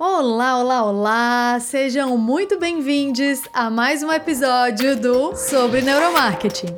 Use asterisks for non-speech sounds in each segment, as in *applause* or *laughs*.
Olá, olá, olá! Sejam muito bem-vindos a mais um episódio do Sobre Neuromarketing.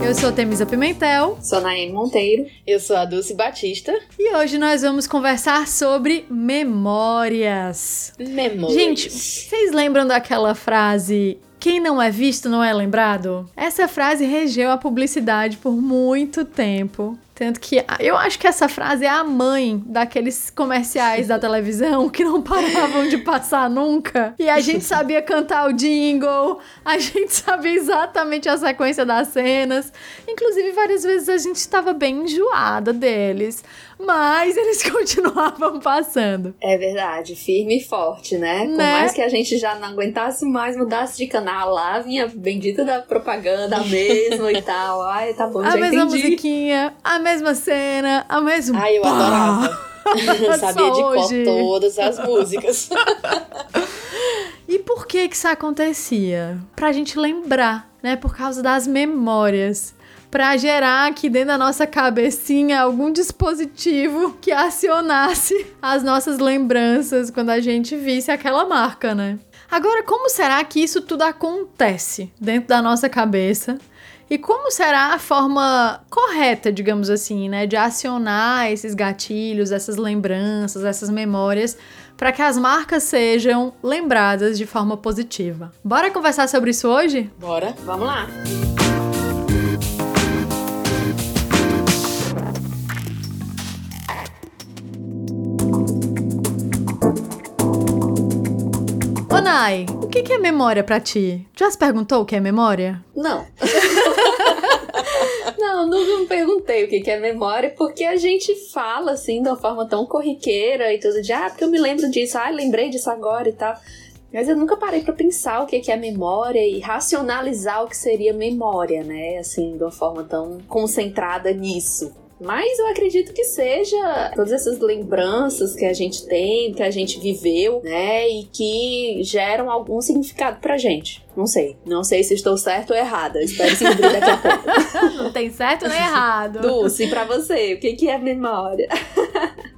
Eu sou Temisa Pimentel. Sou Naime Monteiro. Eu sou a Dulce Batista. E hoje nós vamos conversar sobre memórias. Memórias. Gente, vocês lembram daquela frase quem não é visto não é lembrado? Essa frase regeu a publicidade por muito tempo. Tanto que eu acho que essa frase é a mãe daqueles comerciais da televisão que não paravam de passar nunca. E a gente *laughs* sabia cantar o jingle, a gente sabia exatamente a sequência das cenas. Inclusive, várias vezes a gente estava bem enjoada deles mas eles *laughs* continuavam passando. É verdade, firme e forte, né? né? Por mais que a gente já não aguentasse mais, mudasse de canal lá, vinha bendita da propaganda mesmo e *laughs* tal. Ai, tá bom, a já mesma entendi. musiquinha, a mesma cena, a mesma. Ai, eu pá. adorava. *laughs* Sabia de cor todas as músicas. e por que que isso acontecia? Pra gente lembrar, né? Por causa das memórias para gerar aqui dentro da nossa cabecinha algum dispositivo que acionasse as nossas lembranças quando a gente visse aquela marca, né? Agora, como será que isso tudo acontece dentro da nossa cabeça? E como será a forma correta, digamos assim, né, de acionar esses gatilhos, essas lembranças, essas memórias para que as marcas sejam lembradas de forma positiva? Bora conversar sobre isso hoje? Bora, vamos lá. Nai, o que, é memória para ti? Já se perguntou o que é memória? Não. *laughs* Não, nunca me perguntei o que é memória, porque a gente fala assim de uma forma tão corriqueira e tudo de, ah, porque eu me lembro disso, ah, lembrei disso agora e tal. Mas eu nunca parei para pensar o que é memória e racionalizar o que seria memória, né? Assim, de uma forma tão concentrada nisso. Mas eu acredito que seja todas essas lembranças que a gente tem, que a gente viveu, né? E que geram algum significado pra gente. Não sei. Não sei se estou certo ou errada. Espero descobrir daqui a pouco. *laughs* Não tem certo nem errado. Dulce, pra você, o que é memória? *laughs*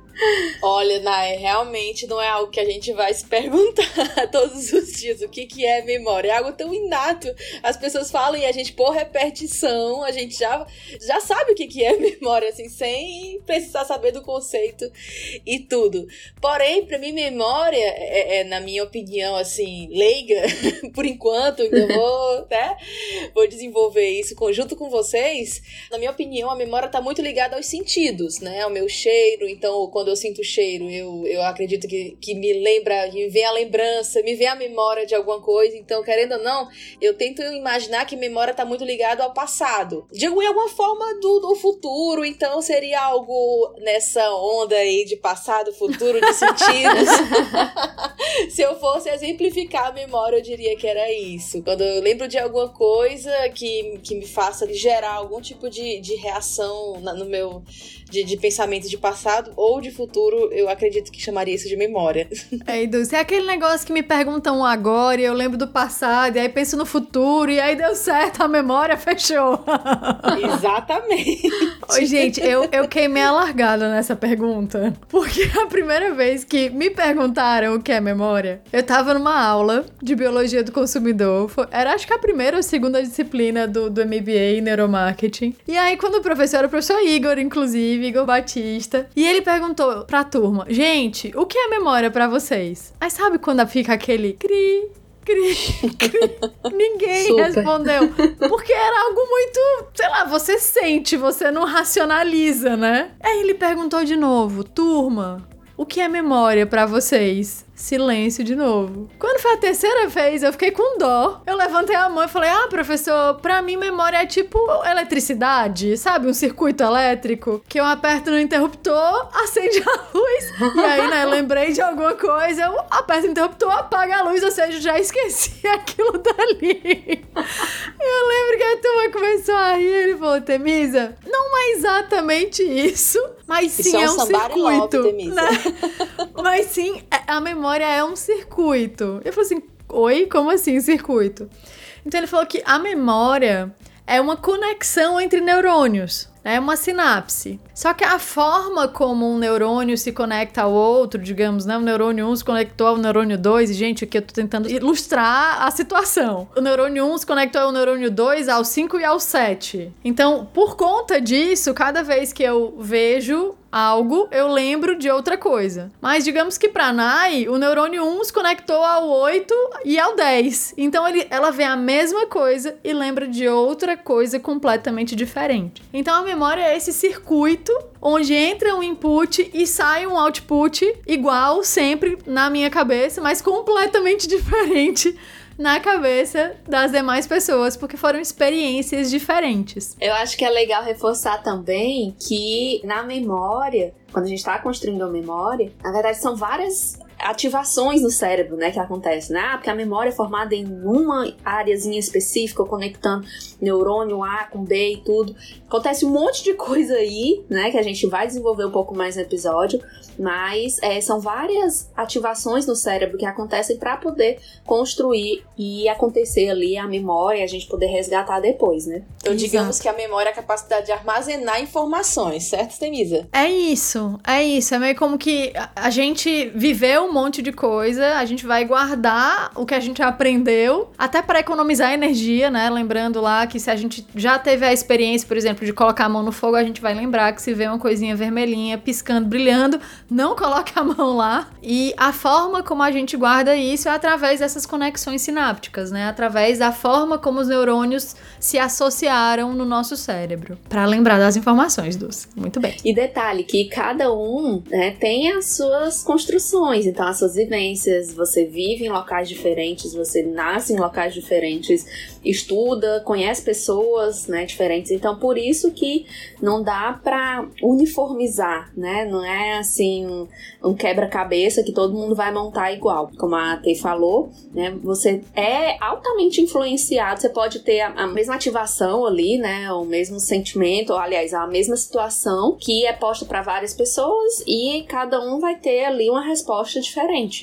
Olha, Nai, realmente não é algo que a gente vai se perguntar *laughs* todos os dias o que, que é memória. É algo tão inato. As pessoas falam e a gente, por repetição, a gente já, já sabe o que, que é *laughs* memória, assim, sem precisar saber do conceito e tudo. Porém, para mim, memória, é, é, na minha opinião, assim, leiga, *laughs* por enquanto, ainda vou, né, vou desenvolver isso junto com vocês. Na minha opinião, a memória está muito ligada aos sentidos, né? Ao meu cheiro, então, quando eu sinto o cheiro, eu, eu acredito que, que me lembra, me vem a lembrança, me vem a memória de alguma coisa. Então, querendo ou não, eu tento imaginar que memória está muito ligado ao passado. De alguma forma do, do futuro, então seria algo nessa onda aí de passado, futuro, de sentidos. *laughs* Se eu fosse exemplificar a memória, eu diria que era isso. Quando eu lembro de alguma coisa que, que me faça gerar algum tipo de, de reação na, no meu de, de pensamento de passado ou de futuro, eu acredito que chamaria isso de memória. *laughs* É, Dulce, é aquele negócio que me perguntam agora e eu lembro do passado, e aí penso no futuro, e aí deu certo, a memória fechou. *laughs* Exatamente. Oi, gente, eu, eu queimei a largada nessa pergunta, porque a primeira vez que me perguntaram o que é memória, eu tava numa aula de biologia do consumidor, foi, era acho que a primeira ou segunda disciplina do, do MBA em neuromarketing, e aí quando o professor era o professor Igor, inclusive, Igor Batista. E ele perguntou pra turma: Gente, o que é memória para vocês? Aí sabe quando fica aquele cri, cri, *laughs* cri? Ninguém Super. respondeu. Porque era algo muito, sei lá, você sente, você não racionaliza, né? Aí ele perguntou de novo: Turma, o que é memória para vocês? Silêncio de novo. Quando foi a terceira vez, eu fiquei com dó. Eu levantei a mão e falei: Ah, professor, pra mim memória é tipo eletricidade, sabe? Um circuito elétrico que eu aperto no interruptor, acende a luz. E aí, né, lembrei de alguma coisa, eu aperto o interruptor, apaga a luz, ou seja, já esqueci *laughs* aquilo dali. Eu lembro que a turma começou a rir. Ele falou: Temisa, não é exatamente isso, mas sim é, um, um circuito. Love, né? *laughs* Mas sim, é, a memória é um circuito. Eu falei assim: oi, como assim circuito? Então ele falou que a memória é uma conexão entre neurônios. É uma sinapse. Só que a forma como um neurônio se conecta ao outro, digamos, né? O neurônio 1 se conectou ao neurônio 2, e, gente, aqui eu tô tentando ilustrar a situação. O neurônio 1 se conectou ao neurônio 2, ao 5 e ao 7. Então, por conta disso, cada vez que eu vejo algo, eu lembro de outra coisa. Mas digamos que para Nai, o neurônio 1 se conectou ao 8 e ao 10. Então ele, ela vê a mesma coisa e lembra de outra coisa completamente diferente. Então a memória é esse circuito onde entra um input e sai um output igual sempre na minha cabeça, mas completamente *laughs* diferente na cabeça das demais pessoas, porque foram experiências diferentes. Eu acho que é legal reforçar também que na memória, quando a gente está construindo a memória, na verdade são várias ativações no cérebro, né, que acontecem, né? Ah, porque a memória é formada em uma áreazinha específica, conectando neurônio A com B e tudo. Acontece um monte de coisa aí, né, que a gente vai desenvolver um pouco mais no episódio, mas é, são várias ativações no cérebro que acontecem para poder construir e acontecer ali a memória, a gente poder resgatar depois, né? Então, Exato. digamos que a memória é a capacidade de armazenar informações, certo, Temisa? É isso, é isso. É meio como que a gente viveu um monte de coisa, a gente vai guardar o que a gente aprendeu, até para economizar energia, né? Lembrando lá que se a gente já teve a experiência, por exemplo, de colocar a mão no fogo, a gente vai lembrar que se vê uma coisinha vermelhinha piscando, brilhando, não *laughs* coloque a mão lá. E a forma como a gente guarda isso é através dessas conexões sinápticas, né? Através da forma como os neurônios se associaram no nosso cérebro. Para lembrar das informações, Dulce. Muito bem. E detalhe que cada um né, tem as suas construções. Então, as suas vivências, você vive em locais diferentes, você nasce em locais diferentes, estuda, conhece pessoas, né, diferentes. Então, por isso que não dá para uniformizar, né? Não é assim um, um quebra-cabeça que todo mundo vai montar igual. Como a Tei falou, né? Você é altamente influenciado, você pode ter a, a mesma ativação ali, né? O mesmo sentimento, ou aliás, a mesma situação que é posta para várias pessoas e cada um vai ter ali uma resposta diferente,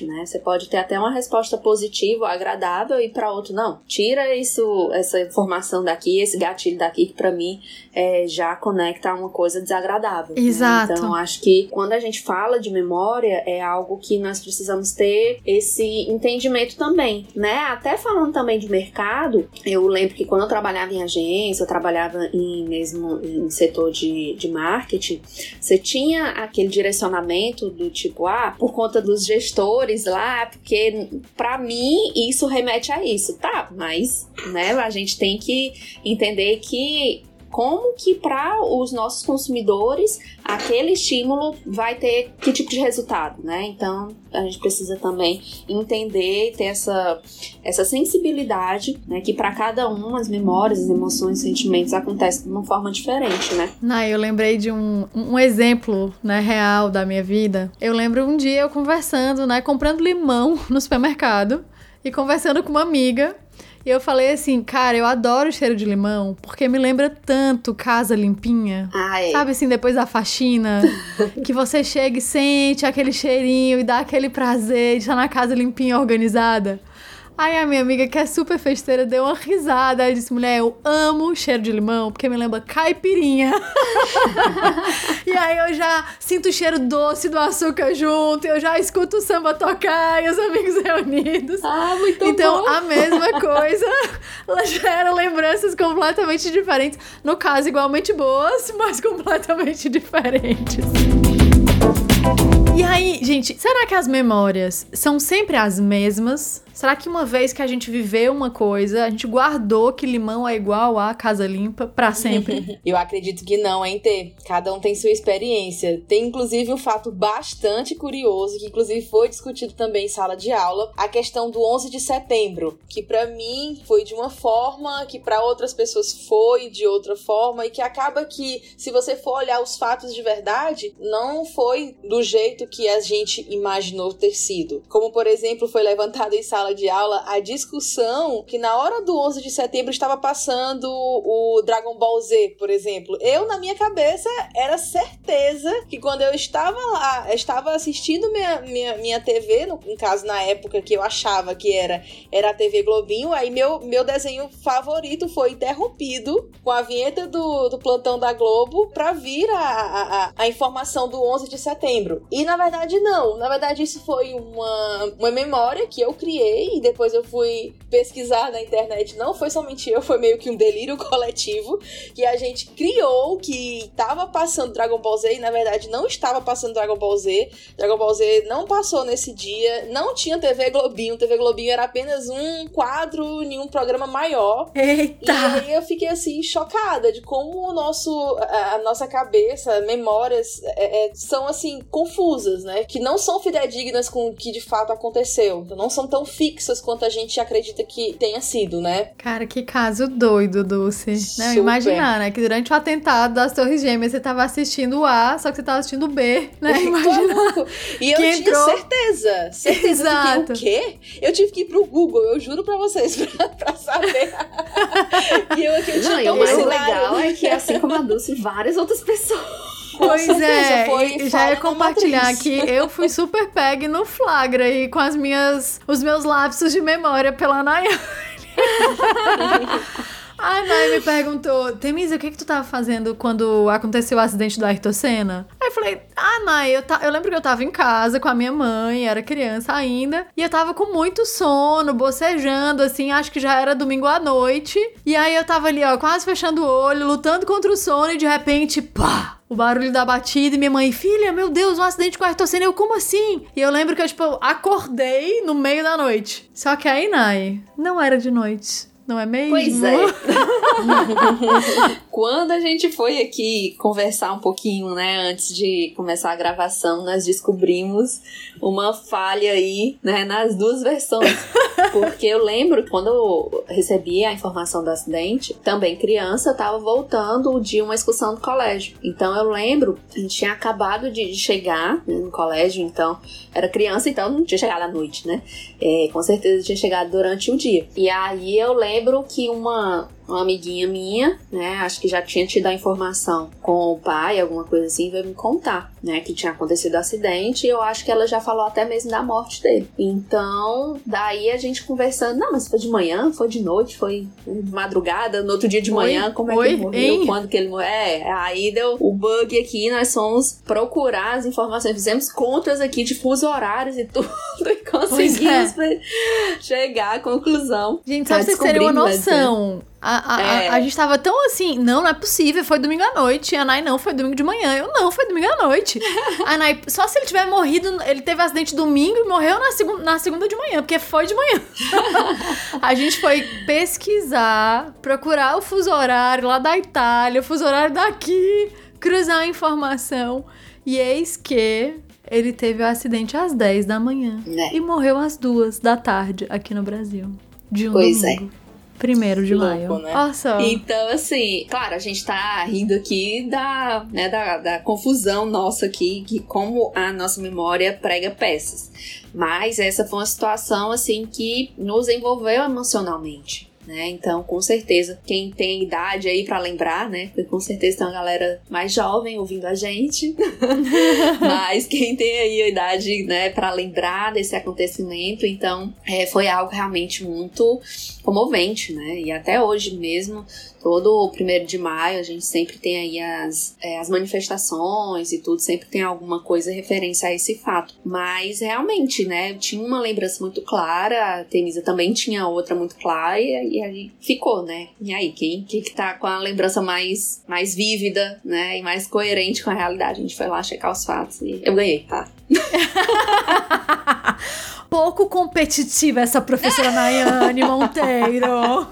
né? Você pode ter até uma resposta positiva, agradável e para outro não. Tira isso, essa informação daqui, esse gatilho daqui que para mim é, já conecta a uma coisa desagradável. Né? Exato. Né? Então acho que quando a gente fala de memória é algo que nós precisamos ter esse entendimento também, né? Até falando também de mercado, eu lembro que quando eu trabalhava em agência, eu trabalhava em mesmo em setor de, de marketing, você tinha aquele direcionamento do tipo, ah, por conta dos gestores lá, porque para mim isso remete a isso. Tá, mas né, a gente tem que entender que como que para os nossos consumidores aquele estímulo vai ter que tipo de resultado, né? Então a gente precisa também entender e ter essa, essa sensibilidade, né? Que para cada um as memórias, as emoções, os sentimentos acontecem de uma forma diferente, né? Não, eu lembrei de um, um exemplo, né, real da minha vida. Eu lembro um dia eu conversando, né, comprando limão no supermercado e conversando com uma amiga e eu falei assim, cara, eu adoro o cheiro de limão, porque me lembra tanto casa limpinha. Ai. Sabe assim, depois da faxina, *laughs* que você chega e sente aquele cheirinho e dá aquele prazer de estar na casa limpinha, organizada. Aí a minha amiga, que é super festeira, deu uma risada. Aí disse: mulher, eu amo o cheiro de limão, porque me lembra caipirinha. *laughs* e aí eu já sinto o cheiro doce do açúcar junto, eu já escuto o samba tocar e os amigos *laughs* reunidos. Ah, muito então, bom. a mesma coisa, *laughs* ela gera lembranças completamente diferentes. No caso, igualmente boas, mas completamente diferentes. E aí, gente, será que as memórias são sempre as mesmas? Será que uma vez que a gente viveu uma coisa, a gente guardou que limão é igual a casa limpa para sempre? *laughs* Eu acredito que não, hein, Tê? Cada um tem sua experiência. Tem inclusive um fato bastante curioso, que inclusive foi discutido também em sala de aula, a questão do 11 de setembro, que para mim foi de uma forma, que para outras pessoas foi de outra forma e que acaba que se você for olhar os fatos de verdade, não foi do jeito que a gente imaginou ter sido. Como por exemplo, foi levantado em sala sala de aula a discussão que na hora do 11 de setembro estava passando o Dragon Ball Z, por exemplo. Eu, na minha cabeça, era certeza que quando eu estava lá, estava assistindo minha, minha, minha TV, no, no caso, na época que eu achava que era, era a TV Globinho, aí meu, meu desenho favorito foi interrompido com a vinheta do, do plantão da Globo pra vir a, a, a informação do 11 de setembro. E na verdade, não. Na verdade, isso foi uma, uma memória que eu criei e depois eu fui pesquisar na internet. Não foi somente eu, foi meio que um delírio *laughs* coletivo que a gente criou que estava passando Dragon Ball Z e na verdade não estava passando Dragon Ball Z. Dragon Ball Z não passou nesse dia, não tinha TV Globinho. TV Globinho era apenas um quadro em um programa maior. Eita! E aí eu fiquei assim chocada de como o nosso a, a nossa cabeça, memórias é, é, são assim confusas, né? Que não são fidedignas com o que de fato aconteceu. Não são tão fixas quanto a gente acredita que tenha sido, né? Cara, que caso doido, Dulce. Não, Super. imaginar, né? Que durante o atentado das Torres Gêmeas você tava assistindo o A, só que você tava assistindo o B, né? *laughs* Imagina. Maluco. E eu Que tinha entrou- certeza. Certeza Exato. que o quê? Eu tive que ir pro Google, eu juro pra vocês, *laughs* pra, pra saber. *laughs* e eu aqui eu tinha Não, e o mais cenário. legal é que, assim como a Dulce, várias outras pessoas. Pois certeza, é, foi já ia compartilhar que eu fui super peg no flagra aí com as minhas, os meus lapsos de memória pela Nayane. *laughs* A Nay me perguntou, Temisa, o que que tu tava fazendo quando aconteceu o acidente do Ayrton Senna? Aí eu falei, ah, Nay, eu, ta- eu lembro que eu tava em casa com a minha mãe, era criança ainda, e eu tava com muito sono, bocejando, assim, acho que já era domingo à noite. E aí eu tava ali, ó, quase fechando o olho, lutando contra o sono, e de repente, pá! O barulho da batida e minha mãe, filha, meu Deus, um acidente com o Ayrton. Eu, como assim? E eu lembro que eu, tipo, acordei no meio da noite. Só que aí, Nai, não era de noite. Não é mesmo? Pois é. *laughs* Quando a gente foi aqui conversar um pouquinho, né, antes de começar a gravação, nós descobrimos uma falha aí, né, nas duas versões. Porque eu lembro quando eu recebi a informação do acidente, também criança, eu tava voltando de uma excursão do colégio. Então eu lembro, a gente tinha acabado de de chegar né, no colégio, então era criança, então não tinha chegado à noite, né? É, com certeza tinha chegado durante o dia. E aí eu lembro que uma, uma amiguinha minha, né, acho que já tinha tido a informação com o pai, alguma coisa assim, veio me contar, né, que tinha acontecido o acidente e eu acho que ela já falou até mesmo da morte dele. Então, daí a gente conversando, não, mas foi de manhã, foi de noite, foi de madrugada, no outro dia de Oi? manhã, como é que Oi? ele morreu, Hein? quando que ele morreu. É, aí deu o bug aqui, nós fomos procurar as informações, fizemos contas aqui de fuso horários e *laughs* tudo e conseguimos chegar à conclusão. Gente, só pra vocês terem uma né, noção. A, a, a- É. a gente tava tão assim, não, não é possível, foi domingo à noite. A Nai, não, foi domingo de manhã. Eu, não, foi domingo à noite. a Nai, só se ele tiver morrido, ele teve acidente domingo e morreu na, segun, na segunda de manhã, porque foi de manhã. *laughs* a gente foi pesquisar, procurar o fuso horário lá da Itália, o fuso horário daqui, cruzar a informação. E eis que ele teve o acidente às 10 da manhã. Né? E morreu às duas da tarde aqui no Brasil. De um Pois é. Primeiro de Que maio. louco, né? Só. Então, assim, claro, a gente tá rindo aqui da, né, da, da confusão nossa aqui, que como a nossa memória prega peças. Mas essa foi uma situação, assim, que nos envolveu emocionalmente. Né? Então, com certeza, quem tem idade aí pra lembrar, né? Porque com certeza tem uma galera mais jovem ouvindo a gente. *laughs* Mas quem tem aí a idade, né, para lembrar desse acontecimento, então, é, foi algo realmente muito comovente, né? E até hoje mesmo, todo o primeiro de maio, a gente sempre tem aí as, é, as manifestações e tudo, sempre tem alguma coisa referência a esse fato. Mas realmente, né? Eu tinha uma lembrança muito clara, a Temisa também tinha outra muito clara, e, e aí ficou, né? E aí, quem, quem que tá com a lembrança mais, mais vívida, né? E mais coerente com a realidade? A gente foi lá checar os fatos e eu ganhei, tá? *laughs* Pouco competitiva essa professora Nayane Monteiro. *laughs*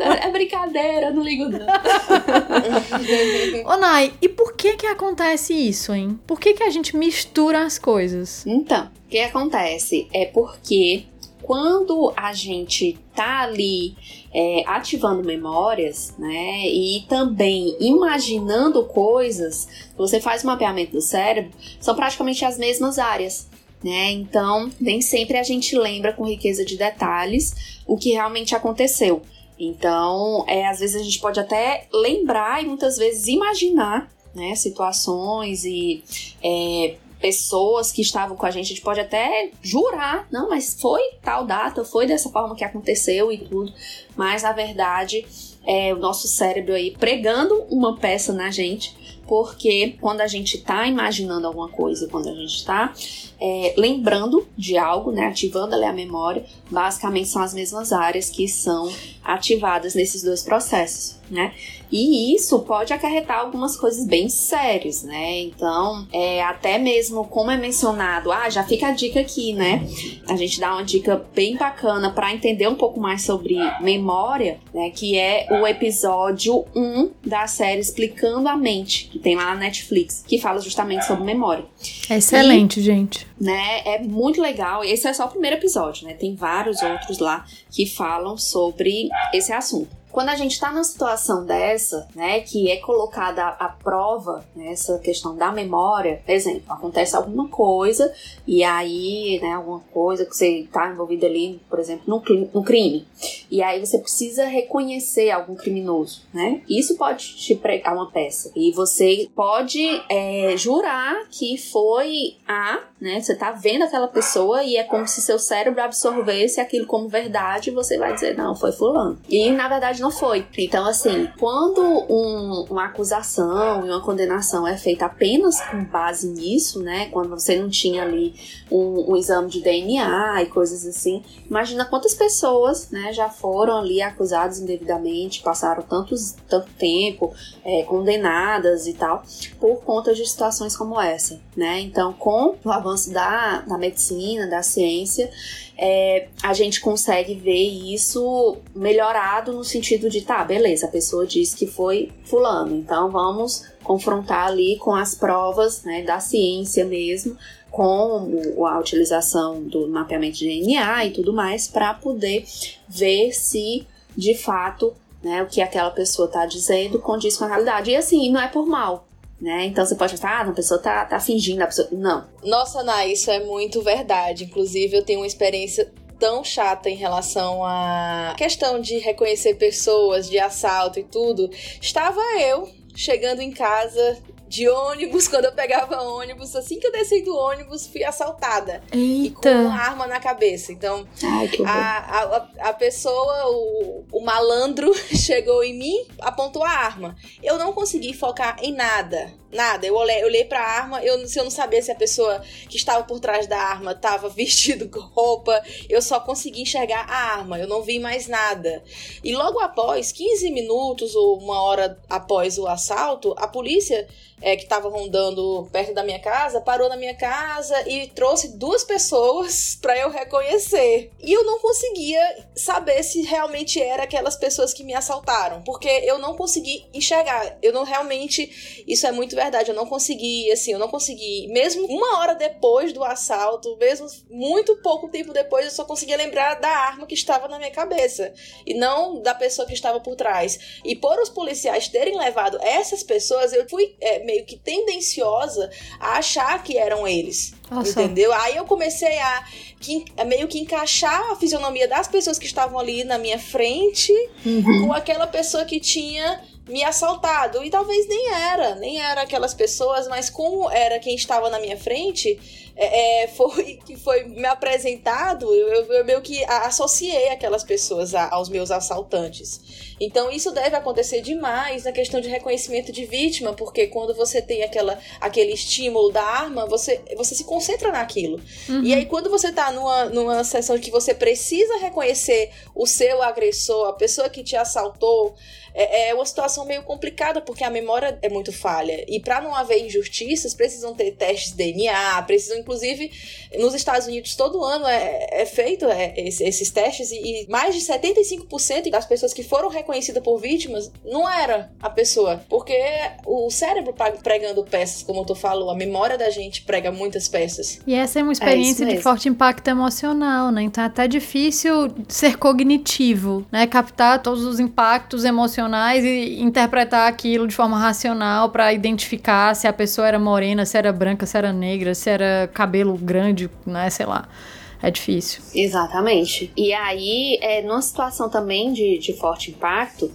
É, é brincadeira, não ligo não. *laughs* Ô, Nay, e por que que acontece isso, hein? Por que que a gente mistura as coisas? Então, o que acontece é porque quando a gente tá ali é, ativando memórias, né, e também imaginando coisas, você faz o mapeamento do cérebro, são praticamente as mesmas áreas. né? Então, nem sempre a gente lembra com riqueza de detalhes o que realmente aconteceu. Então, é, às vezes a gente pode até lembrar e muitas vezes imaginar né, situações e é, pessoas que estavam com a gente, a gente pode até jurar, não, mas foi tal data, foi dessa forma que aconteceu e tudo, mas na verdade é o nosso cérebro aí pregando uma peça na gente, porque quando a gente está imaginando alguma coisa, quando a gente está é, lembrando de algo, né, ativando ali a memória, basicamente são as mesmas áreas que são ativadas nesses dois processos, né? E isso pode acarretar algumas coisas bem sérias, né? Então, é, até mesmo como é mencionado, ah, já fica a dica aqui, né? A gente dá uma dica bem bacana para entender um pouco mais sobre memória, né? Que é o episódio 1 da série Explicando a Mente, que tem lá na Netflix, que fala justamente sobre memória. excelente, e, gente. Né, é muito legal. Esse é só o primeiro episódio, né? Tem vários outros lá que falam sobre esse assunto. Quando a gente está numa situação dessa, né, que é colocada à prova né, essa questão da memória, por exemplo, acontece alguma coisa e aí, né, alguma coisa que você está envolvido ali, por exemplo, no, crime, e aí você precisa reconhecer algum criminoso, né? Isso pode te pregar uma peça e você pode é, jurar que foi a, né? Você tá vendo aquela pessoa e é como se seu cérebro absorvesse aquilo como verdade e você vai dizer não, foi fulano. E na verdade não foi. Então, assim, quando um, uma acusação e uma condenação é feita apenas com base nisso, né? Quando você não tinha ali um, um exame de DNA e coisas assim, imagina quantas pessoas, né, já foram ali acusadas indevidamente, passaram tantos, tanto tempo é, condenadas e tal, por conta de situações como essa, né? Então, com o avanço da, da medicina, da ciência, é, a gente consegue ver isso melhorado no sentido de, tá, beleza, a pessoa disse que foi fulano, então vamos confrontar ali com as provas né, da ciência mesmo, com a utilização do mapeamento de DNA e tudo mais, para poder ver se de fato né, o que aquela pessoa está dizendo condiz com a realidade. E assim, não é por mal, né? Então você pode pensar, ah, a pessoa tá, tá fingindo, a pessoa. Não. Nossa, Ana, isso é muito verdade. Inclusive, eu tenho uma experiência tão chata em relação à questão de reconhecer pessoas, de assalto e tudo. Estava eu chegando em casa de ônibus, quando eu pegava ônibus, assim que eu desci do ônibus, fui assaltada. Eita. E com uma arma na cabeça. Então, Ai, a, a, a, pessoa, o, o malandro, *laughs* chegou em mim, apontou a arma. Eu não consegui focar em nada. Nada. Eu olhei, eu olhei pra arma, eu, se eu não sabia se a pessoa que estava por trás da arma estava *laughs* vestido com roupa, eu só consegui enxergar a arma, eu não vi mais nada. E logo após, 15 minutos ou uma hora após o assalto, a polícia é, que estava rondando perto da minha casa parou na minha casa e trouxe duas pessoas *laughs* para eu reconhecer. E eu não conseguia saber se realmente era aquelas pessoas que me assaltaram, porque eu não consegui enxergar. Eu não realmente. Isso é muito verdade. Eu não consegui, assim, eu não consegui. Mesmo uma hora depois do assalto, mesmo muito pouco tempo depois, eu só conseguia lembrar da arma que estava na minha cabeça e não da pessoa que estava por trás. E por os policiais terem levado essas pessoas, eu fui. É, meio que tendenciosa a achar que eram eles. Nossa. Entendeu? Aí eu comecei a, a, meio que encaixar a fisionomia das pessoas que estavam ali na minha frente uhum. com aquela pessoa que tinha me assaltado. E talvez nem era, nem era aquelas pessoas, mas como era quem estava na minha frente, é, é foi *laughs* que foi me apresentado, eu, eu, meio que associei aquelas pessoas a, aos meus assaltantes. Então isso deve acontecer demais na questão de reconhecimento de vítima, porque quando você tem aquela, aquele estímulo da arma, você, você se concentra naquilo. Uhum. E aí quando você tá numa, numa sessão que você precisa reconhecer o seu agressor, a pessoa que te assaltou, é, é uma situação meio complicada, porque a memória é muito falha. E para não haver injustiças, precisam ter testes de DNA, precisam, inclusive, nos Estados Unidos, todo ano é, é feito é, esses testes, e, e mais de 75% das pessoas que foram reconhecidas reconhecida por vítimas, não era a pessoa. Porque o cérebro pregando peças, como tu falou, a memória da gente prega muitas peças. E essa é uma é experiência é de forte impacto emocional, né? Então é até difícil ser cognitivo, né? Captar todos os impactos emocionais e interpretar aquilo de forma racional para identificar se a pessoa era morena, se era branca, se era negra, se era cabelo grande, né, sei lá. É difícil. Exatamente. E aí, é, numa situação também de, de forte impacto,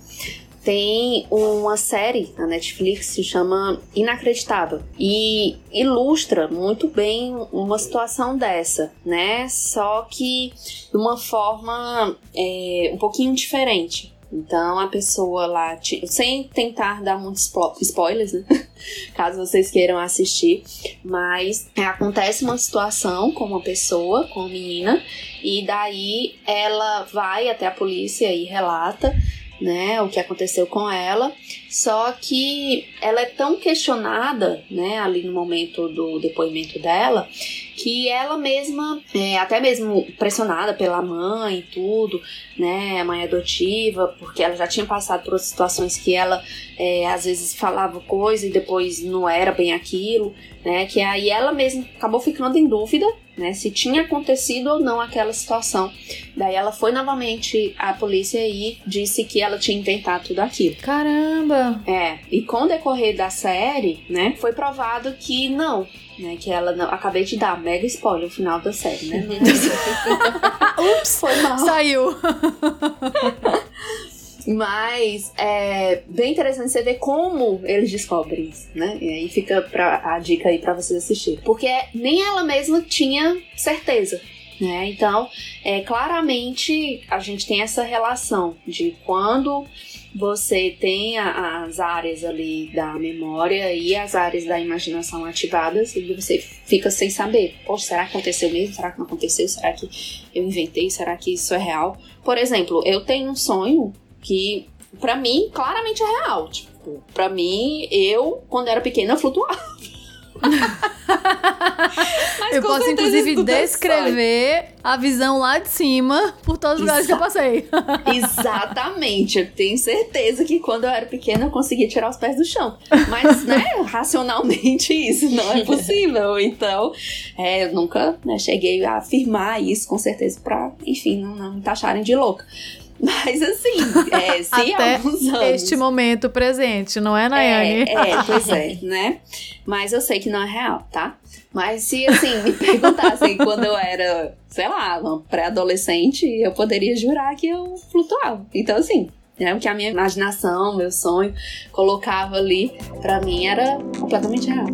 tem uma série na Netflix que se chama Inacreditável e ilustra muito bem uma situação dessa, né? Só que de uma forma é, um pouquinho diferente. Então a pessoa lá, sem tentar dar muitos spoilers, né? *laughs* Caso vocês queiram assistir, mas é, acontece uma situação com uma pessoa, com uma menina, e daí ela vai até a polícia e relata né, o que aconteceu com ela. Só que ela é tão questionada, né, ali no momento do depoimento dela, que ela mesma, é, até mesmo pressionada pela mãe e tudo, né, mãe adotiva, porque ela já tinha passado por situações que ela é, às vezes falava coisa e depois não era bem aquilo, né, que aí ela mesma acabou ficando em dúvida né, se tinha acontecido ou não aquela situação. Daí ela foi novamente à polícia e disse que ela tinha inventado tudo aquilo. Caramba! É, e com o decorrer da série, né, foi provado que não, né, que ela não. Acabei de dar mega spoiler no final da série, né? *laughs* Ups! Foi mal. Saiu. *laughs* Mas é bem interessante você ver como eles descobrem isso, né? E aí fica pra, a dica aí para vocês assistirem. Porque nem ela mesma tinha certeza. Né? Então, é, claramente a gente tem essa relação de quando você tem a, as áreas ali da memória e as áreas da imaginação ativadas e você fica sem saber. Poxa, será que aconteceu mesmo? Será que não aconteceu? Será que eu inventei? Será que isso é real? Por exemplo, eu tenho um sonho que para mim claramente é real. Tipo, para mim, eu quando era pequena flutuava. *laughs* eu posso inclusive descrever a visão lá de cima por todos os lugares que eu passei. *laughs* Exatamente. Eu tenho certeza que quando eu era pequena eu conseguia tirar os pés do chão. Mas, né, *laughs* racionalmente isso não é possível. Então, é, eu nunca né, cheguei a afirmar isso com certeza pra, enfim, não, não me taxarem de louca. *laughs* Mas assim, é, se Até alguns anos. Este momento presente, não é, Nayane? É, é, pois é, né? Mas eu sei que não é real, tá? Mas se assim, me *laughs* perguntassem quando eu era, sei lá, pré-adolescente, eu poderia jurar que eu flutuava. Então, assim, né, o que a minha imaginação, meu sonho colocava ali, para mim era completamente real.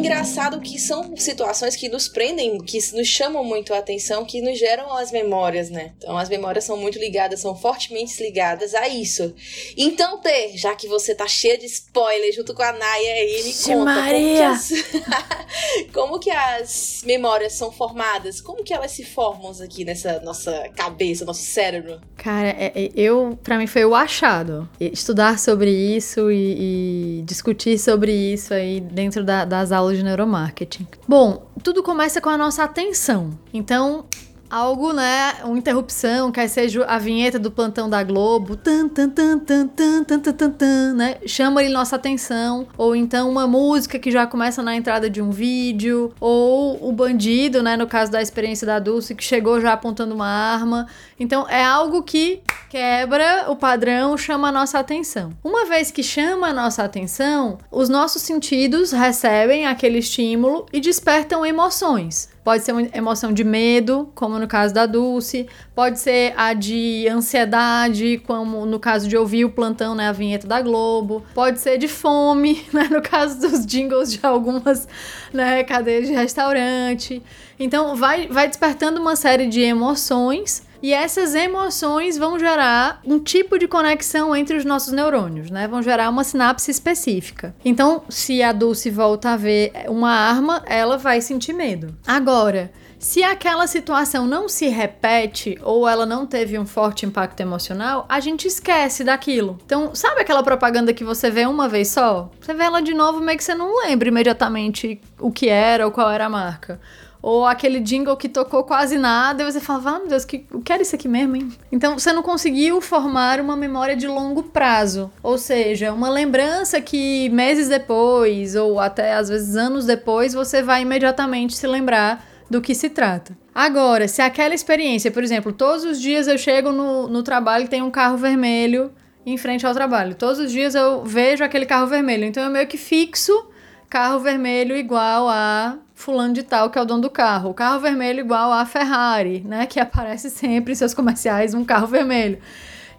Engraçado que são situações que nos prendem, que nos chamam muito a atenção, que nos geram as memórias, né? Então as memórias são muito ligadas, são fortemente ligadas a isso. Então, Tê, já que você tá cheia de spoiler junto com a Naya aí, me conta como que, as... *laughs* como que as memórias são formadas? Como que elas se formam aqui nessa nossa cabeça, nosso cérebro? Cara, é, é, eu, para mim foi o achado. Estudar sobre isso e, e discutir sobre isso aí dentro da, das aulas de neuromarketing. Bom, tudo começa com a nossa atenção. Então, algo, né? Uma interrupção, quer seja a vinheta do plantão da Globo, tan, tan, tan, tan, tan, tan, tan, tan, tan, né? Chama ali nossa atenção. Ou então uma música que já começa na entrada de um vídeo. Ou o bandido, né? No caso da experiência da Dulce, que chegou já apontando uma arma. Então é algo que quebra o padrão, chama a nossa atenção. Uma vez que chama a nossa atenção, os nossos sentidos recebem aquele estímulo e despertam emoções. Pode ser uma emoção de medo, como no caso da Dulce, pode ser a de ansiedade, como no caso de ouvir o plantão, né, a vinheta da Globo, pode ser de fome, *laughs* né, no caso dos jingles de algumas, né, cadeias de restaurante. Então vai vai despertando uma série de emoções e essas emoções vão gerar um tipo de conexão entre os nossos neurônios, né? Vão gerar uma sinapse específica. Então, se a Dulce volta a ver uma arma, ela vai sentir medo. Agora, se aquela situação não se repete ou ela não teve um forte impacto emocional, a gente esquece daquilo. Então, sabe aquela propaganda que você vê uma vez só? Você vê ela de novo, meio que você não lembra imediatamente o que era ou qual era a marca ou aquele jingle que tocou quase nada, e você fala, ah, meu Deus, que, o que era isso aqui mesmo, hein? Então você não conseguiu formar uma memória de longo prazo, ou seja, uma lembrança que meses depois, ou até às vezes anos depois, você vai imediatamente se lembrar do que se trata. Agora, se aquela experiência, por exemplo, todos os dias eu chego no, no trabalho e tem um carro vermelho em frente ao trabalho. Todos os dias eu vejo aquele carro vermelho. Então eu meio que fixo carro vermelho igual a fulano de tal, que é o dono do carro. Carro vermelho igual a Ferrari, né? Que aparece sempre em seus comerciais um carro vermelho.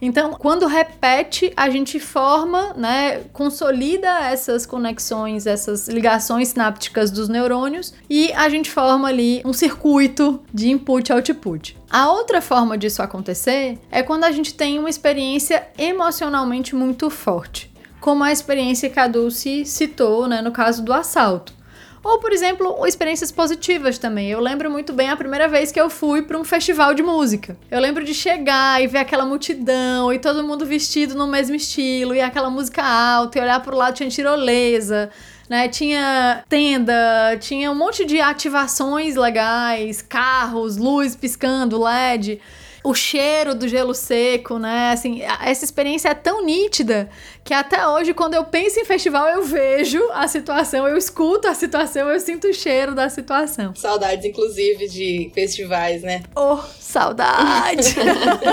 Então, quando repete, a gente forma, né, consolida essas conexões, essas ligações sinápticas dos neurônios e a gente forma ali um circuito de input-output. A outra forma disso acontecer é quando a gente tem uma experiência emocionalmente muito forte, como a experiência que a Dulce citou, né, no caso do assalto. Ou, por exemplo, experiências positivas também. Eu lembro muito bem a primeira vez que eu fui para um festival de música. Eu lembro de chegar e ver aquela multidão e todo mundo vestido no mesmo estilo e aquela música alta e olhar para o lado tinha tirolesa. Né, tinha tenda, tinha um monte de ativações legais, carros, luz piscando, LED o cheiro do gelo seco, né? Assim, essa experiência é tão nítida que até hoje, quando eu penso em festival, eu vejo a situação, eu escuto a situação, eu sinto o cheiro da situação. Saudades, inclusive, de festivais, né? Oh, saudade!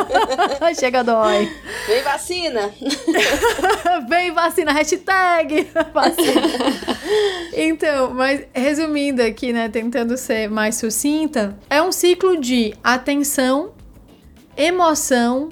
*laughs* Chega, dói. Vem vacina! *laughs* Vem vacina, hashtag vacina. Então, mas resumindo aqui, né, tentando ser mais sucinta, é um ciclo de atenção, emoção,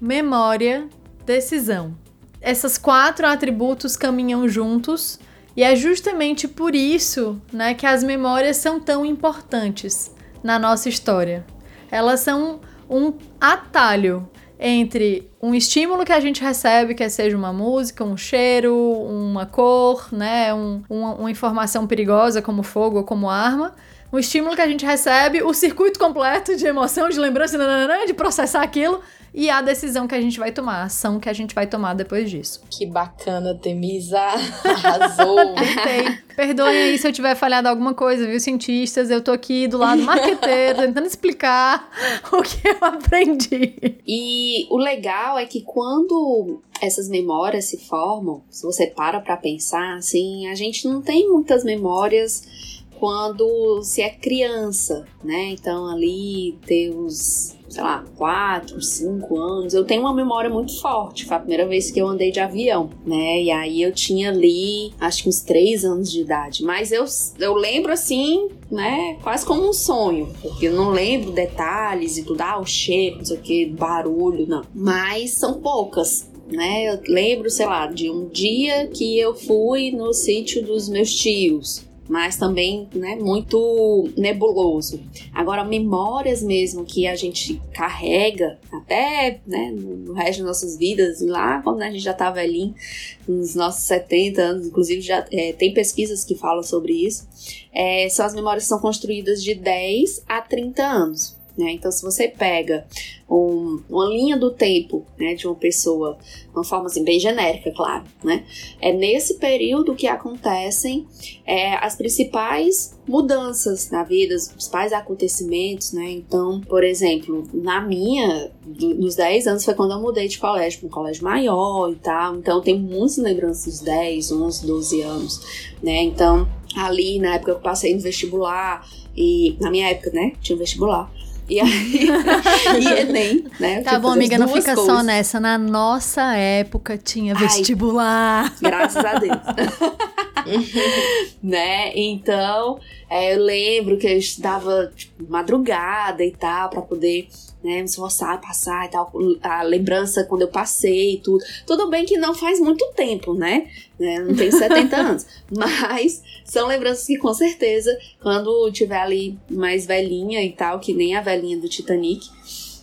memória, decisão. Essas quatro atributos caminham juntos e é justamente por isso né, que as memórias são tão importantes na nossa história. Elas são um atalho entre um estímulo que a gente recebe, que seja uma música, um cheiro, uma cor, né, um, uma, uma informação perigosa como fogo ou como arma, o estímulo que a gente recebe, o circuito completo de emoção, de lembrança, de processar aquilo e a decisão que a gente vai tomar, a ação que a gente vai tomar depois disso. Que bacana, Temisa. Arrasou. *laughs* Tentei. Perdoem aí se eu tiver falhado alguma coisa, viu, cientistas? Eu tô aqui do lado marqueteiro, tentando explicar o que eu aprendi. E o legal é que quando essas memórias se formam, se você para pra pensar, assim, a gente não tem muitas memórias quando se é criança, né? Então ali ter os, sei lá, 4, 5 anos, eu tenho uma memória muito forte. Foi a primeira vez que eu andei de avião, né? E aí eu tinha ali, acho que uns 3 anos de idade. Mas eu, eu lembro assim, né? Quase como um sonho, porque eu não lembro detalhes e tudo, ah, o cheiro, não sei o que, barulho, não. Mas são poucas, né? Eu lembro, sei lá, de um dia que eu fui no sítio dos meus tios mas também né, muito nebuloso. Agora, memórias mesmo que a gente carrega até né, no resto das nossas vidas, lá quando a gente já tá velhinho, nos nossos 70 anos, inclusive já é, tem pesquisas que falam sobre isso, é, são as memórias que são construídas de 10 a 30 anos. Né? Então, se você pega um, uma linha do tempo né, de uma pessoa, uma forma assim, bem genérica, claro, né? é nesse período que acontecem é, as principais mudanças na vida, os principais acontecimentos. Né? Então, por exemplo, na minha, nos 10 anos foi quando eu mudei de colégio para um colégio maior e tal. Então, tem muitas lembranças dos 10, 11, 12 anos. Né? Então, ali na época eu passei no vestibular. E na minha época, né? Tinha um vestibular. E aí, *laughs* e Enem, né? Tá bom, amiga, não fica coisas. só nessa. Na nossa época tinha vestibular. Ai, graças a Deus. *laughs* né? Então, é, eu lembro que eu estudava tipo, madrugada e tal, para poder né, me esforçar, passar e tal, a lembrança quando eu passei e tudo. Tudo bem que não faz muito tempo, né? né não tenho *laughs* 70 anos, mas são lembranças que com certeza, quando tiver ali mais velhinha e tal, que nem a velhinha do Titanic,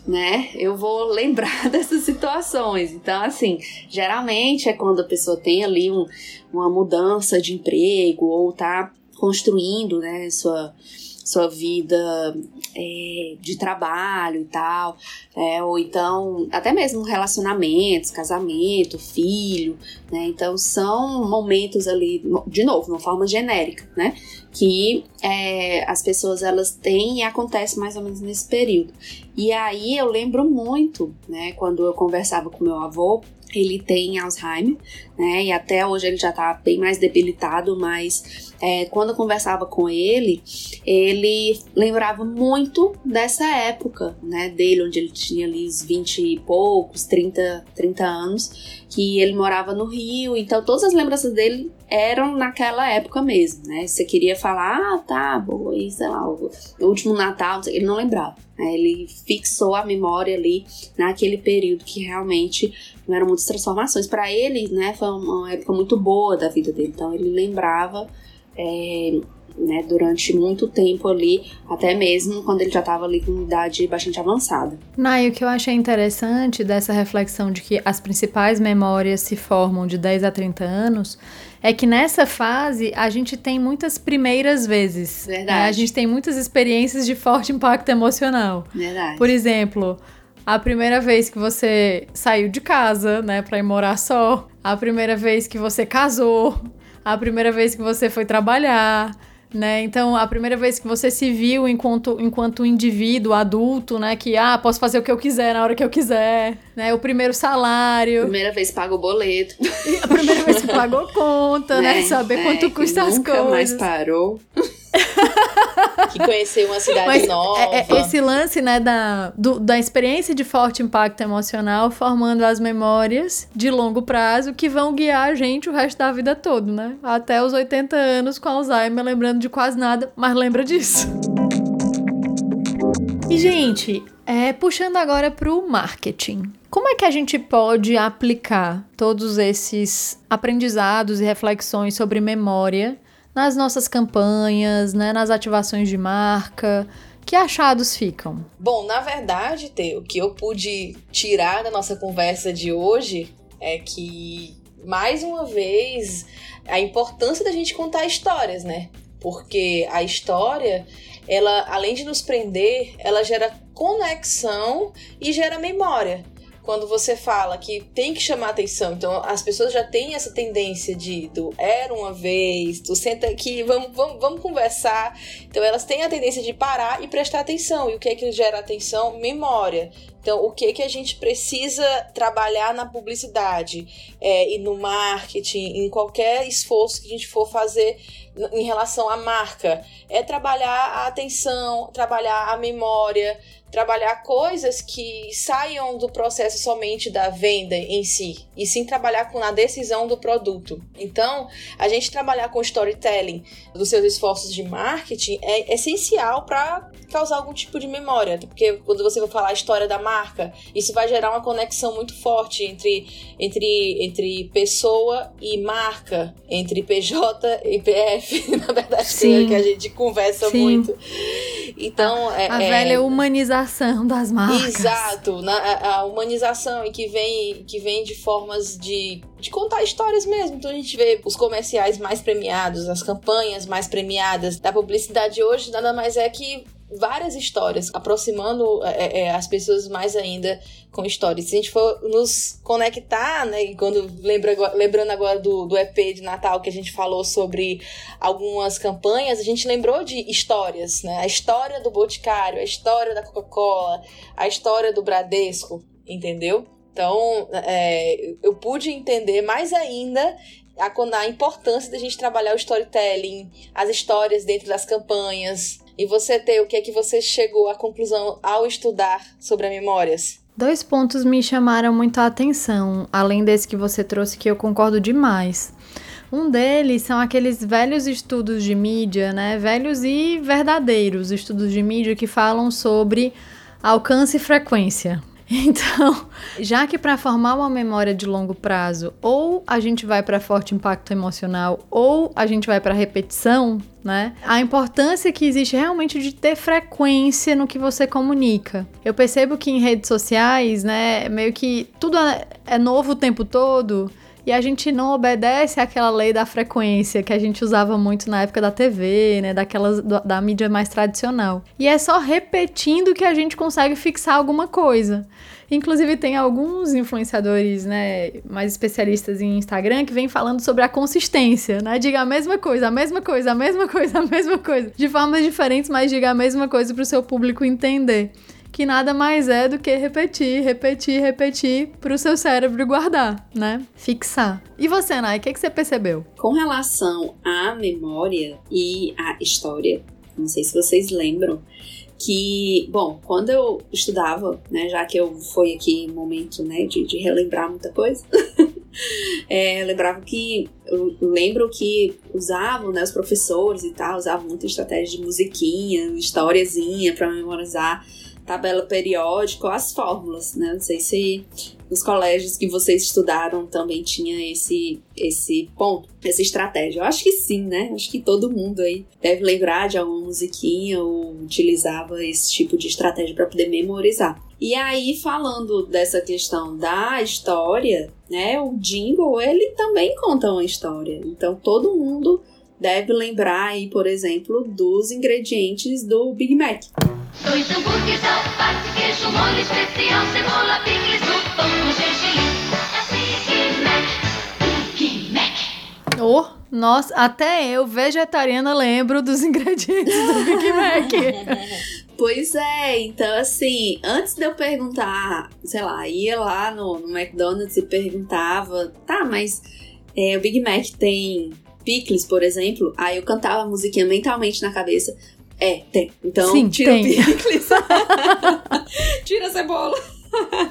né? Eu vou lembrar *laughs* dessas situações. Então, assim, geralmente é quando a pessoa tem ali um, uma mudança de emprego ou tá construindo, né, sua sua vida é, de trabalho e tal, é, ou então até mesmo relacionamentos, casamento, filho, né? Então são momentos ali, de novo, uma forma genérica, né? Que é, as pessoas elas têm e acontece mais ou menos nesse período. E aí eu lembro muito, né? Quando eu conversava com meu avô, ele tem Alzheimer, né? E até hoje ele já tá bem mais debilitado, mas é, quando eu conversava com ele, ele lembrava muito dessa época, né? Dele, onde ele tinha ali os 20 e poucos, 30, 30 anos, que ele morava no Rio, então todas as lembranças dele eram naquela época mesmo, né? Você queria falar, ah, tá, boa, e sei lá, o, último Natal, ele não lembrava. Né? Ele fixou a memória ali naquele período que realmente eram muitas transformações. Para ele, né, foi uma época muito boa da vida dele, então ele lembrava. É, né, durante muito tempo ali, até mesmo quando ele já estava ali com idade bastante avançada. Nai, o que eu achei interessante dessa reflexão de que as principais memórias se formam de 10 a 30 anos é que nessa fase a gente tem muitas primeiras vezes. Verdade. Né? A gente tem muitas experiências de forte impacto emocional. Verdade. Por exemplo, a primeira vez que você saiu de casa, né, para ir morar só, a primeira vez que você casou, a primeira vez que você foi trabalhar, né? Então, a primeira vez que você se viu enquanto, enquanto indivíduo adulto, né? Que, ah, posso fazer o que eu quiser na hora que eu quiser, né? O primeiro salário. Primeira vez que pagou boleto. *laughs* a primeira vez que pagou conta, né? né? *laughs* Saber é, quanto custa as nunca coisas. mais parou. *laughs* que conheceu uma cidade Mas nova. É, é, esse lance, né, da, do, da experiência de forte impacto emocional formando as memórias de longo prazo que vão guiar a gente o resto da vida todo, né? Até os 80 anos com Alzheimer, lembrando de quase nada, mas lembra disso. E, gente, é, puxando agora para o marketing. Como é que a gente pode aplicar todos esses aprendizados e reflexões sobre memória nas nossas campanhas, né, nas ativações de marca? Que achados ficam? Bom, na verdade, Tê, o que eu pude tirar da nossa conversa de hoje é que, mais uma vez, a importância da gente contar histórias, né? Porque a história, ela, além de nos prender, ela gera conexão e gera memória quando você fala que tem que chamar atenção. Então, as pessoas já têm essa tendência de do era uma vez, tu senta aqui, vamos, vamos, vamos conversar. Então, elas têm a tendência de parar e prestar atenção. E o que é que gera atenção? Memória. Então, o que que a gente precisa trabalhar na publicidade é, e no marketing, em qualquer esforço que a gente for fazer em relação à marca? É trabalhar a atenção, trabalhar a memória, trabalhar coisas que saiam do processo somente da venda em si, e sim trabalhar com a decisão do produto. Então, a gente trabalhar com storytelling dos seus esforços de marketing é essencial para causar algum tipo de memória, porque quando você vai falar a história da marca, isso vai gerar uma conexão muito forte entre, entre, entre pessoa e marca, entre PJ e PF, *laughs* na verdade, Sim. que a gente conversa Sim. muito. Então, é, a é... velha humanização das marcas. Exato, na, a humanização e que vem, que vem de formas de, de contar histórias mesmo. Então a gente vê os comerciais mais premiados, as campanhas mais premiadas da publicidade hoje, nada mais é que várias histórias, aproximando é, é, as pessoas mais ainda com histórias. Se a gente for nos conectar, né, quando lembra, lembrando agora do, do EP de Natal que a gente falou sobre algumas campanhas, a gente lembrou de histórias, né? A história do Boticário, a história da Coca-Cola, a história do Bradesco, entendeu? Então, é, eu pude entender mais ainda a, a importância da gente trabalhar o storytelling, as histórias dentro das campanhas, e você ter o que é que você chegou à conclusão ao estudar sobre memórias? Dois pontos me chamaram muito a atenção, além desse que você trouxe que eu concordo demais. Um deles são aqueles velhos estudos de mídia, né? Velhos e verdadeiros estudos de mídia que falam sobre alcance e frequência. *laughs* Então, já que para formar uma memória de longo prazo, ou a gente vai para forte impacto emocional, ou a gente vai para repetição, né? A importância que existe realmente de ter frequência no que você comunica. Eu percebo que em redes sociais, né, meio que tudo é, é novo o tempo todo e a gente não obedece àquela lei da frequência que a gente usava muito na época da TV, né, daquelas da mídia mais tradicional. E é só repetindo que a gente consegue fixar alguma coisa. Inclusive tem alguns influenciadores, né, mais especialistas em Instagram que vêm falando sobre a consistência, né? Diga a mesma coisa, a mesma coisa, a mesma coisa, a mesma coisa, de formas diferentes, mas diga a mesma coisa para o seu público entender. Que nada mais é do que repetir, repetir, repetir para o seu cérebro guardar, né? Fixar. E você, Nai, o que, que você percebeu? Com relação à memória e à história, não sei se vocês lembram, que, bom, quando eu estudava, né, já que eu foi aqui momento, né, de, de relembrar muita coisa, *laughs* é, lembrava que, eu lembro que usavam, né, os professores e tal, usavam muita estratégia de musiquinha, historiazinha para memorizar tabela periódica, as fórmulas, né, não sei se nos colégios que vocês estudaram também tinha esse, esse ponto, essa estratégia? Eu acho que sim, né? Acho que todo mundo aí deve lembrar de alguma musiquinha ou utilizava esse tipo de estratégia para poder memorizar. E aí, falando dessa questão da história, né? O jingle, ele também conta uma história. Então, todo mundo deve lembrar aí, por exemplo, dos ingredientes do Big Mac. Dois hambúrgueres, alface, queijo, molho especial, cebola, picles, no pão com gergelim. Big Mac, Big Mac. Oh, nossa, até eu, vegetariana, lembro dos ingredientes do Big Mac. *laughs* Pois é, então assim, antes de eu perguntar, sei lá, ia lá no, no McDonald's e perguntava, tá, mas é, o Big Mac tem picles, por exemplo, aí eu cantava a musiquinha mentalmente na cabeça. É, tem. Então, Sim, tira tem. o picles. *laughs* tira a cebola.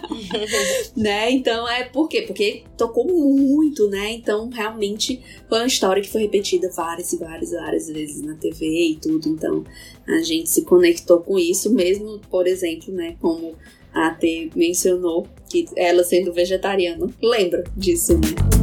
*laughs* né? Então é por quê? Porque tocou muito, né? Então realmente foi uma história que foi repetida várias e várias, várias vezes na TV e tudo. Então a gente se conectou com isso mesmo, por exemplo, né? Como a T mencionou, que ela sendo vegetariana, lembra disso, né?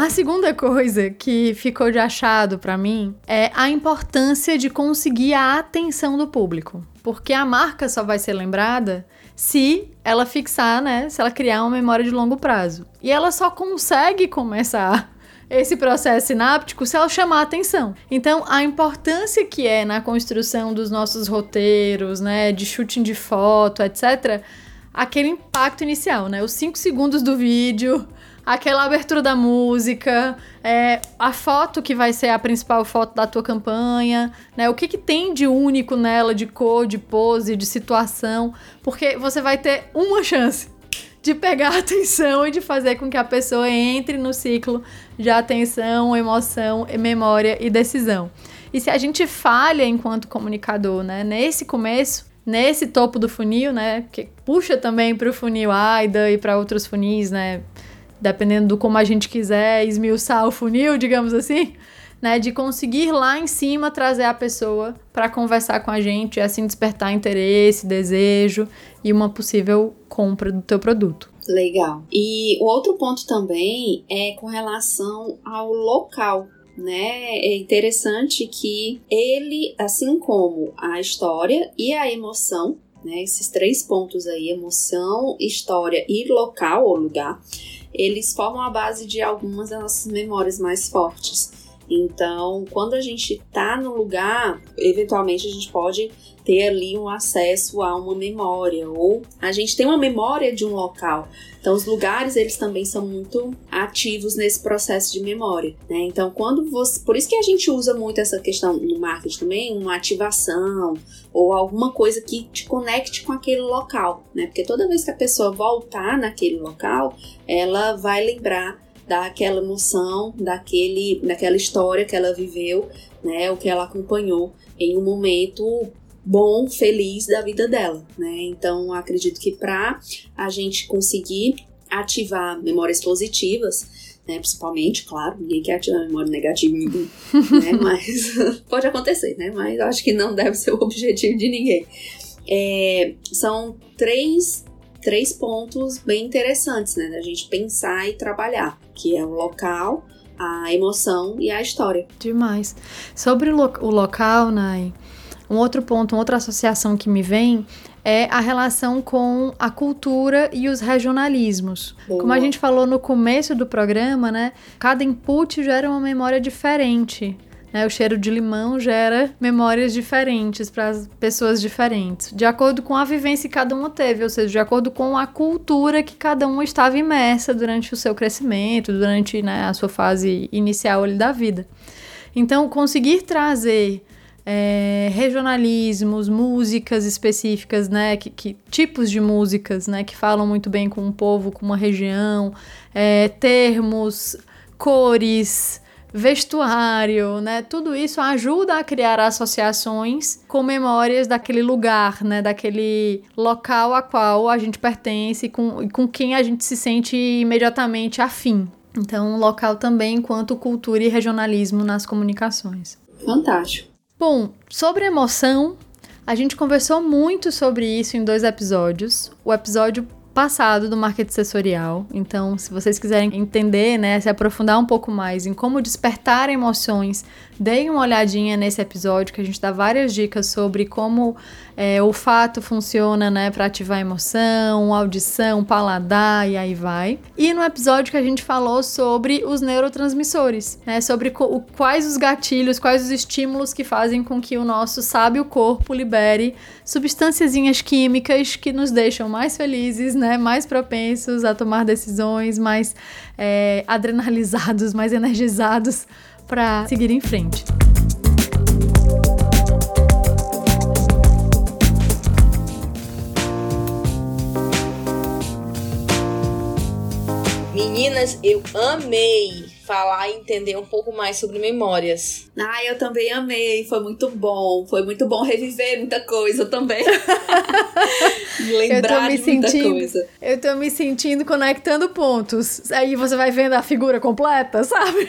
A segunda coisa que ficou de achado para mim é a importância de conseguir a atenção do público. Porque a marca só vai ser lembrada se ela fixar, né? Se ela criar uma memória de longo prazo. E ela só consegue começar *laughs* esse processo sináptico se ela chamar atenção. Então, a importância que é na construção dos nossos roteiros, né, de shooting de foto, etc., aquele impacto inicial, né? Os cinco segundos do vídeo, aquela abertura da música, é, a foto que vai ser a principal foto da tua campanha, né? O que, que tem de único nela, de cor, de pose, de situação, porque você vai ter uma chance de pegar a *laughs* atenção e de fazer com que a pessoa entre no ciclo de atenção, emoção, memória e decisão. E se a gente falha enquanto comunicador, né, nesse começo, nesse topo do funil, né, que puxa também para o funil AIDA e para outros funis, né, dependendo do como a gente quiser esmiuçar o funil, digamos assim, né, de conseguir lá em cima trazer a pessoa para conversar com a gente e assim despertar interesse, desejo e uma possível compra do teu produto. Legal. E o outro ponto também é com relação ao local. Né? É interessante que ele, assim como a história e a emoção, né, esses três pontos aí, emoção, história e local ou lugar, eles formam a base de algumas das nossas memórias mais fortes. Então, quando a gente está no lugar, eventualmente a gente pode ter ali um acesso a uma memória ou a gente tem uma memória de um local. Então, os lugares eles também são muito ativos nesse processo de memória, né? Então, quando você, por isso que a gente usa muito essa questão no marketing também, uma ativação ou alguma coisa que te conecte com aquele local, né? Porque toda vez que a pessoa voltar naquele local, ela vai lembrar daquela emoção, daquele, daquela história que ela viveu, né, o que ela acompanhou em um momento bom, feliz da vida dela, né? Então, acredito que para a gente conseguir ativar memórias positivas, né, principalmente, claro, ninguém quer ativar memória negativa, *laughs* né? Mas *laughs* pode acontecer, né? Mas acho que não deve ser o objetivo de ninguém. É, são três três pontos bem interessantes, né, da gente pensar e trabalhar, que é o local, a emoção e a história. Demais. Sobre o, lo o local, Nai, um outro ponto, uma outra associação que me vem é a relação com a cultura e os regionalismos. Boa. Como a gente falou no começo do programa, né? Cada input gera uma memória diferente. Né? O cheiro de limão gera memórias diferentes para pessoas diferentes, de acordo com a vivência que cada uma teve, ou seja, de acordo com a cultura que cada um estava imersa durante o seu crescimento, durante né, a sua fase inicial da vida. Então, conseguir trazer é, regionalismos, músicas específicas, né? Que, que, tipos de músicas, né? Que falam muito bem com um povo, com uma região, é, termos, cores, vestuário, né? Tudo isso ajuda a criar associações com memórias daquele lugar, né? Daquele local a qual a gente pertence e com, com quem a gente se sente imediatamente afim. Então, local também enquanto cultura e regionalismo nas comunicações. Fantástico. Bom, sobre emoção, a gente conversou muito sobre isso em dois episódios. O episódio passado do marketing sensorial. Então, se vocês quiserem entender, né, se aprofundar um pouco mais em como despertar emoções, deem uma olhadinha nesse episódio que a gente dá várias dicas sobre como é, o fato funciona, né, para ativar emoção, audição, paladar e aí vai. E no episódio que a gente falou sobre os neurotransmissores, né, sobre o, quais os gatilhos, quais os estímulos que fazem com que o nosso sábio corpo libere substâncias químicas que nos deixam mais felizes, né, mais propensos a tomar decisões, mais é, adrenalizados, *laughs* mais energizados para seguir em frente. Meninas, eu amei falar e entender um pouco mais sobre memórias. Ah, eu também amei, foi muito bom. Foi muito bom reviver muita coisa também. *laughs* Lembrar de muita sentindo, coisa. Eu tô me sentindo conectando pontos. Aí você vai vendo a figura completa, *laughs* sabe?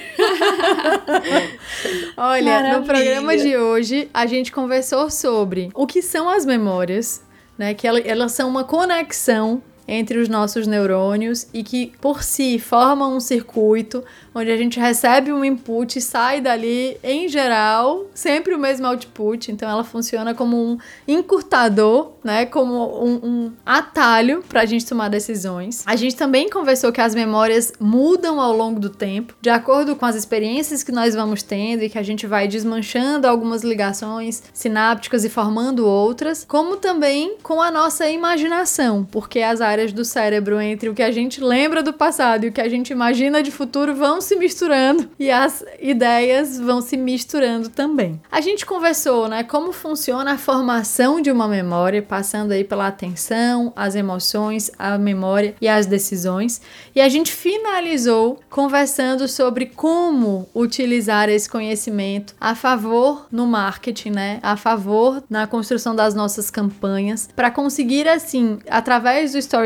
Olha, Maravilha. no programa de hoje a gente conversou sobre o que são as memórias, né? Que elas são uma conexão entre os nossos neurônios e que por si formam um circuito onde a gente recebe um input e sai dali, em geral, sempre o mesmo output. Então ela funciona como um encurtador, né? Como um, um atalho para a gente tomar decisões. A gente também conversou que as memórias mudam ao longo do tempo, de acordo com as experiências que nós vamos tendo e que a gente vai desmanchando algumas ligações sinápticas e formando outras, como também com a nossa imaginação, porque as áreas do cérebro entre o que a gente lembra do passado e o que a gente imagina de futuro vão se misturando e as ideias vão se misturando também. A gente conversou, né, como funciona a formação de uma memória, passando aí pela atenção, as emoções, a memória e as decisões. E a gente finalizou conversando sobre como utilizar esse conhecimento a favor no marketing, né, a favor na construção das nossas campanhas, para conseguir assim, através do storytelling,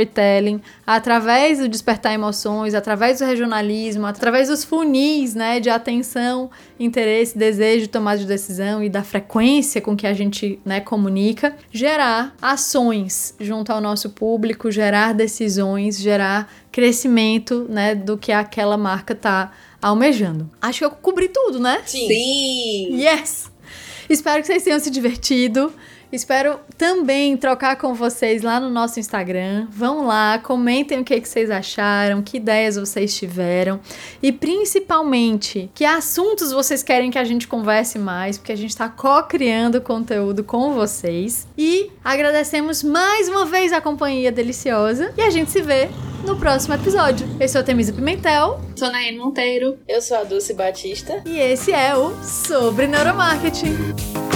através do despertar emoções, através do regionalismo, através através dos funis, né, de atenção, interesse, desejo, tomada de decisão e da frequência com que a gente, né, comunica, gerar ações junto ao nosso público, gerar decisões, gerar crescimento, né, do que aquela marca tá almejando. Acho que eu cobri tudo, né? Sim. Sim. Yes. Espero que vocês tenham se divertido. Espero também trocar com vocês lá no nosso Instagram. Vão lá, comentem o que, que vocês acharam, que ideias vocês tiveram e principalmente que assuntos vocês querem que a gente converse mais, porque a gente está co-criando conteúdo com vocês. E agradecemos mais uma vez a companhia deliciosa e a gente se vê no próximo episódio. Eu sou a Temisa Pimentel. Sou Naine Monteiro. Eu sou a Dulce Batista. E esse é o Sobre Neuromarketing.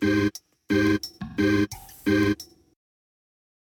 Thank you.